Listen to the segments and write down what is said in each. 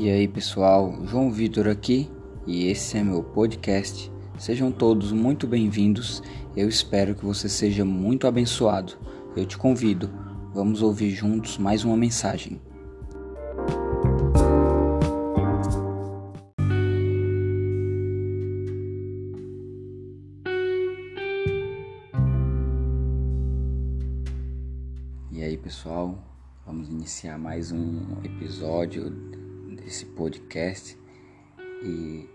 E aí pessoal, João Vitor aqui e esse é meu podcast. Sejam todos muito bem-vindos. Eu espero que você seja muito abençoado. Eu te convido, vamos ouvir juntos mais uma mensagem. E aí pessoal, vamos iniciar mais um episódio esse podcast e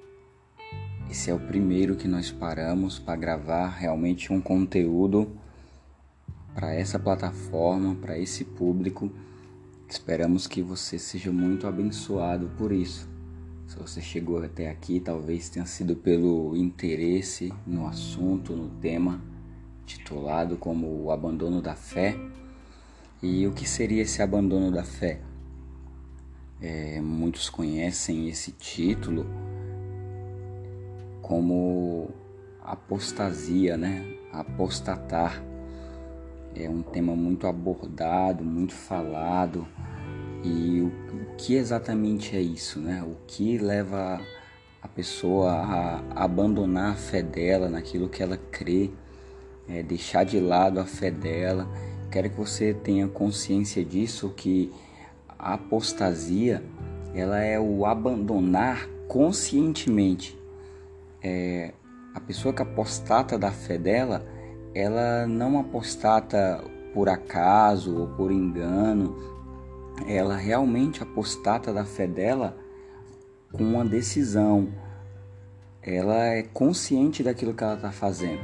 esse é o primeiro que nós paramos para gravar realmente um conteúdo para essa plataforma, para esse público. Esperamos que você seja muito abençoado por isso. Se você chegou até aqui, talvez tenha sido pelo interesse no assunto, no tema titulado como o abandono da fé. E o que seria esse abandono da fé? É, muitos conhecem esse título como apostasia, né? Apostatar. É um tema muito abordado, muito falado. E o, o que exatamente é isso, né? O que leva a pessoa a abandonar a fé dela naquilo que ela crê, é, deixar de lado a fé dela. Quero que você tenha consciência disso, que a apostasia ela é o abandonar conscientemente. É, a pessoa que apostata da fé dela, ela não apostata por acaso ou por engano, ela realmente apostata da fé dela com uma decisão. Ela é consciente daquilo que ela está fazendo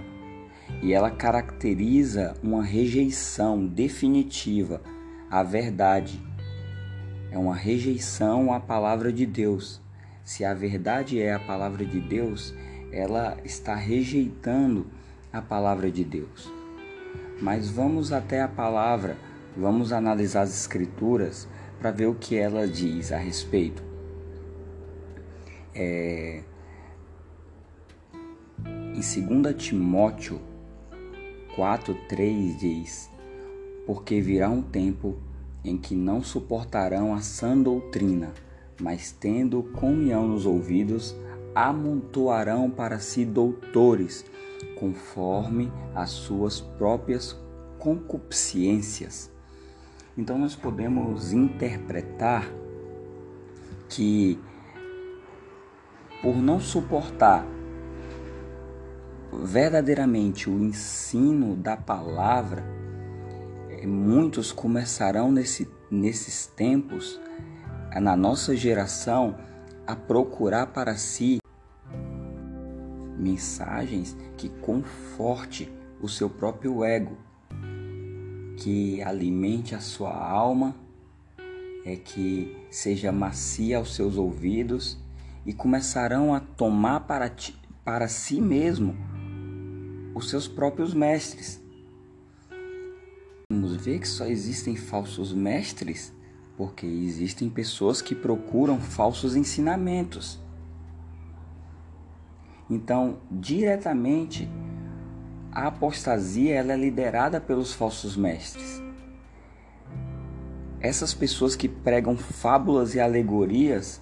e ela caracteriza uma rejeição definitiva à verdade é uma rejeição à palavra de Deus. Se a verdade é a palavra de Deus, ela está rejeitando a palavra de Deus. Mas vamos até a palavra, vamos analisar as Escrituras para ver o que ela diz a respeito. É... Em 2 Timóteo 4,3 diz: Porque virá um tempo em que não suportarão a sã doutrina, mas tendo comunhão nos ouvidos, amontoarão para si doutores, conforme as suas próprias concupiscências. Então nós podemos interpretar que por não suportar verdadeiramente o ensino da palavra, muitos começarão nesse, nesses tempos, na nossa geração, a procurar para si mensagens que conforte o seu próprio ego, que alimente a sua alma, é que seja macia aos seus ouvidos e começarão a tomar para, ti, para si mesmo os seus próprios mestres Vamos ver que só existem falsos mestres porque existem pessoas que procuram falsos ensinamentos. Então, diretamente, a apostasia ela é liderada pelos falsos mestres. Essas pessoas que pregam fábulas e alegorias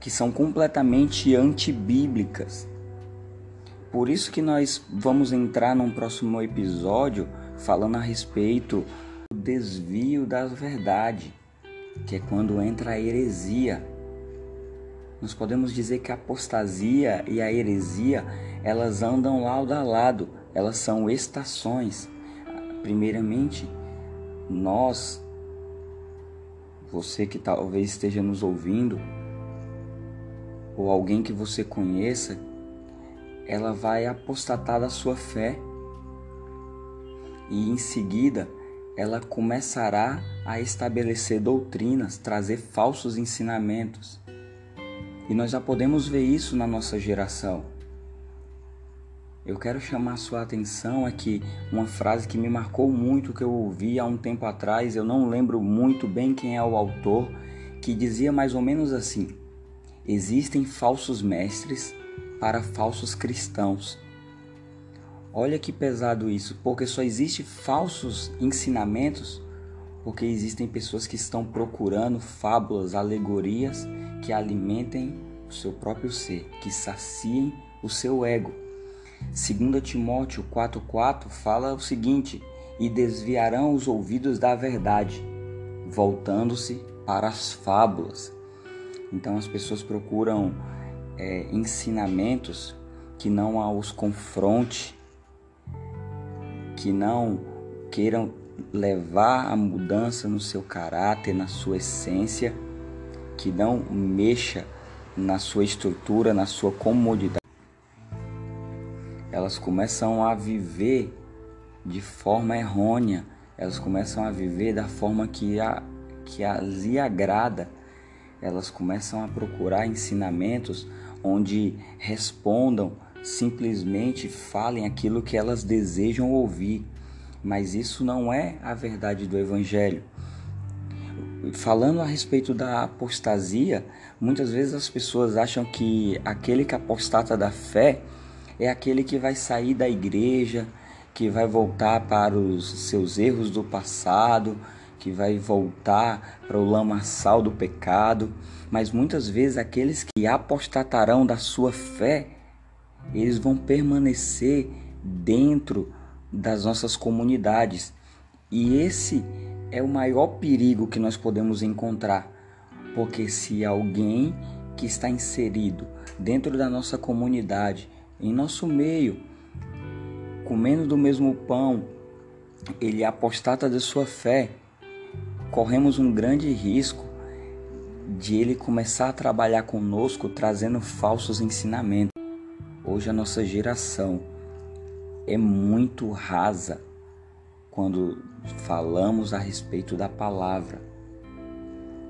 que são completamente antibíblicas. Por isso que nós vamos entrar num próximo episódio falando a respeito do desvio da verdade, que é quando entra a heresia. Nós podemos dizer que a apostasia e a heresia, elas andam lado a lado, elas são estações. Primeiramente, nós, você que talvez esteja nos ouvindo, ou alguém que você conheça, ela vai apostatar da sua fé e em seguida ela começará a estabelecer doutrinas, trazer falsos ensinamentos. E nós já podemos ver isso na nossa geração. Eu quero chamar sua atenção aqui uma frase que me marcou muito que eu ouvi há um tempo atrás, eu não lembro muito bem quem é o autor, que dizia mais ou menos assim: Existem falsos mestres para falsos cristãos Olha que pesado isso, porque só existe falsos ensinamentos, porque existem pessoas que estão procurando fábulas, alegorias que alimentem o seu próprio ser, que saciem o seu ego. 2 Timóteo 4,4 fala o seguinte: e desviarão os ouvidos da verdade, voltando-se para as fábulas. Então as pessoas procuram é, ensinamentos que não os confronte, que não queiram levar a mudança no seu caráter, na sua essência, que não mexa na sua estrutura, na sua comodidade. Elas começam a viver de forma errônea, elas começam a viver da forma que, a, que a, lhe agrada, elas começam a procurar ensinamentos onde respondam, simplesmente falem aquilo que elas desejam ouvir, mas isso não é a verdade do Evangelho. Falando a respeito da apostasia, muitas vezes as pessoas acham que aquele que apostata da fé é aquele que vai sair da igreja, que vai voltar para os seus erros do passado, que vai voltar para o lamaçal do pecado, mas muitas vezes aqueles que apostatarão da sua fé, eles vão permanecer dentro das nossas comunidades. E esse é o maior perigo que nós podemos encontrar, porque se alguém que está inserido dentro da nossa comunidade, em nosso meio, comendo do mesmo pão, ele apostata da sua fé, corremos um grande risco de ele começar a trabalhar conosco trazendo falsos ensinamentos. Hoje a nossa geração é muito rasa quando falamos a respeito da palavra.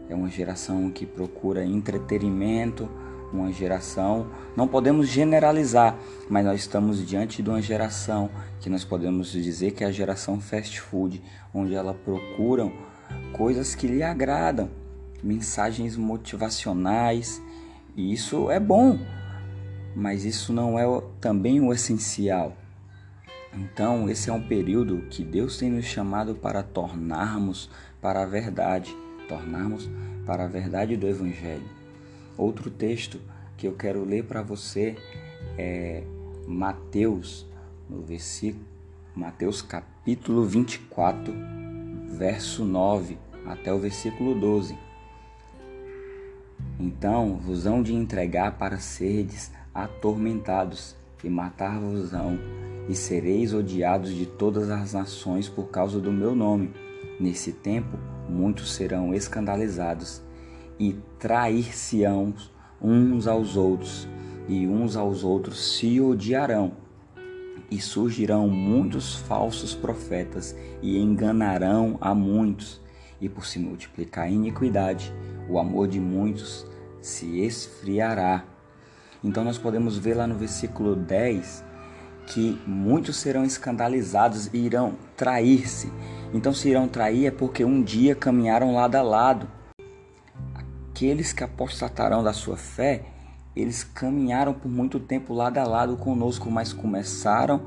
É uma geração que procura entretenimento, uma geração, não podemos generalizar, mas nós estamos diante de uma geração que nós podemos dizer que é a geração fast food, onde ela procuram coisas que lhe agradam, mensagens motivacionais, e isso é bom, mas isso não é também o essencial. Então, esse é um período que Deus tem nos chamado para tornarmos para a verdade, tornarmos para a verdade do Evangelho. Outro texto que eu quero ler para você é Mateus, no versículo Mateus capítulo 24, verso 9 até o versículo 12. Então vos hão de entregar para serdes atormentados e matar-vos-ão, e sereis odiados de todas as nações por causa do meu nome. Nesse tempo, muitos serão escandalizados e trair-se-ão uns aos outros, e uns aos outros se odiarão e surgirão muitos falsos profetas e enganarão a muitos. E por se multiplicar a iniquidade, o amor de muitos se esfriará. Então nós podemos ver lá no versículo 10 que muitos serão escandalizados e irão trair-se. Então se irão trair é porque um dia caminharam lado a lado. Aqueles que apostatarão da sua fé eles caminharam por muito tempo lado a lado conosco, mas começaram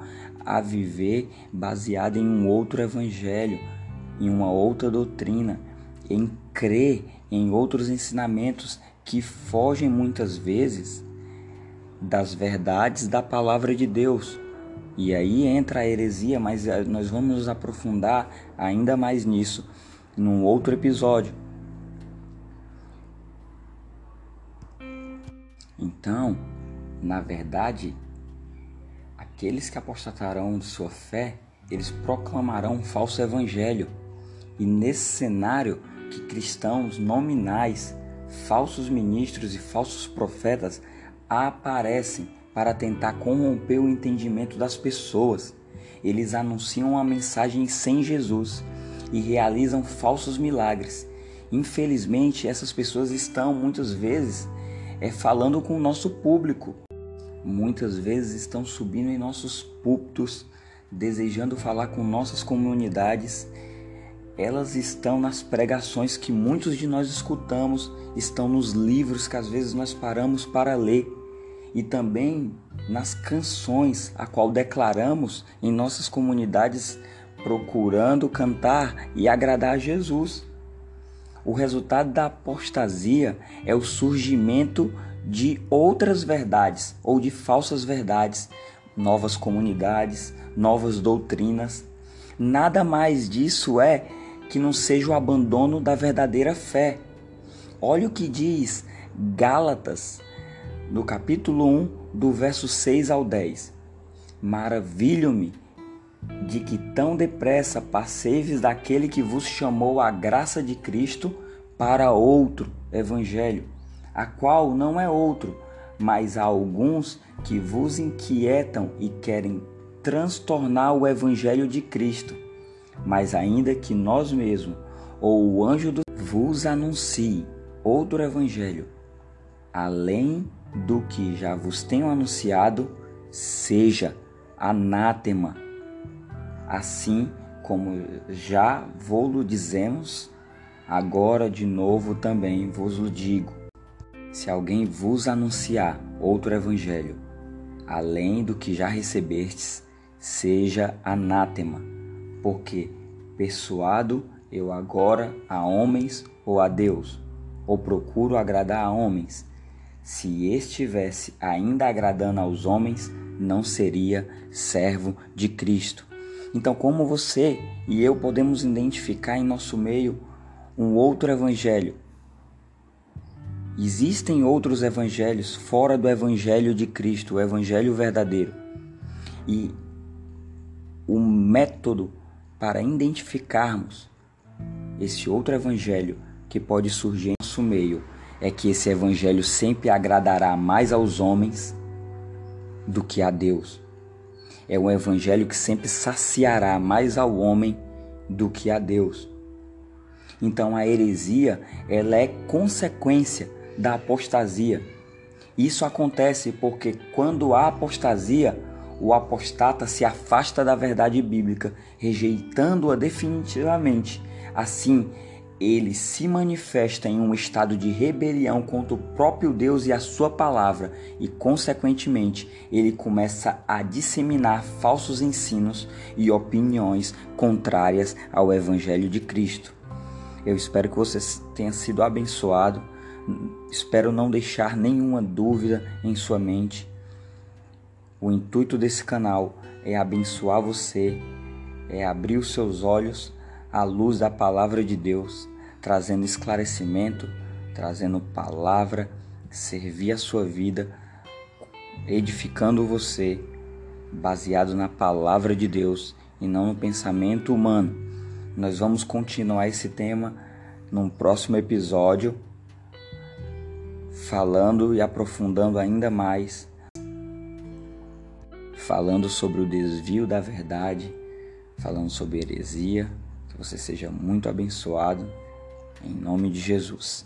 a viver baseado em um outro evangelho, em uma outra doutrina, em crer em outros ensinamentos que fogem muitas vezes das verdades da palavra de Deus. E aí entra a heresia, mas eh, nós vamos nos aprofundar ainda mais nisso num outro episódio. Então, na verdade, aqueles que apostatarão de sua fé, eles proclamarão um falso evangelho. E nesse cenário que cristãos nominais, falsos ministros e falsos profetas aparecem para tentar corromper o entendimento das pessoas. Eles anunciam a mensagem sem Jesus e realizam falsos milagres. Infelizmente, essas pessoas estão muitas vezes é falando com o nosso público. Muitas vezes estão subindo em nossos púlpitos, desejando falar com nossas comunidades. Elas estão nas pregações que muitos de nós escutamos, estão nos livros que às vezes nós paramos para ler e também nas canções a qual declaramos em nossas comunidades procurando cantar e agradar a Jesus. O resultado da apostasia é o surgimento de outras verdades ou de falsas verdades, novas comunidades, novas doutrinas. Nada mais disso é que não seja o abandono da verdadeira fé. Olha o que diz Gálatas, no capítulo 1, do verso 6 ao 10. Maravilho-me de que tão depressa passeis daquele que vos chamou à graça de Cristo para outro evangelho, a qual não é outro, mas há alguns que vos inquietam e querem transtornar o evangelho de Cristo. Mas ainda que nós mesmos ou o anjo do vos anuncie outro evangelho, além do que já vos tenho anunciado, seja anátema Assim como já vou-lo dizemos, agora de novo também vos-lo digo. Se alguém vos anunciar outro evangelho, além do que já recebestes, seja anátema, porque persuado eu agora a homens ou a Deus, ou procuro agradar a homens. Se estivesse ainda agradando aos homens, não seria servo de Cristo. Então, como você e eu podemos identificar em nosso meio um outro evangelho? Existem outros evangelhos fora do evangelho de Cristo, o evangelho verdadeiro. E o método para identificarmos esse outro evangelho que pode surgir em nosso meio é que esse evangelho sempre agradará mais aos homens do que a Deus. É um evangelho que sempre saciará mais ao homem do que a Deus. Então a heresia, ela é consequência da apostasia. Isso acontece porque quando há apostasia, o apostata se afasta da verdade bíblica, rejeitando-a definitivamente. Assim, ele se manifesta em um estado de rebelião contra o próprio Deus e a sua palavra, e, consequentemente, ele começa a disseminar falsos ensinos e opiniões contrárias ao Evangelho de Cristo. Eu espero que você tenha sido abençoado, espero não deixar nenhuma dúvida em sua mente. O intuito desse canal é abençoar você, é abrir os seus olhos à luz da palavra de Deus trazendo esclarecimento, trazendo palavra, servir a sua vida, edificando você, baseado na palavra de Deus e não no pensamento humano. Nós vamos continuar esse tema num próximo episódio, falando e aprofundando ainda mais, falando sobre o desvio da verdade, falando sobre heresia. Que você seja muito abençoado. Em nome de Jesus.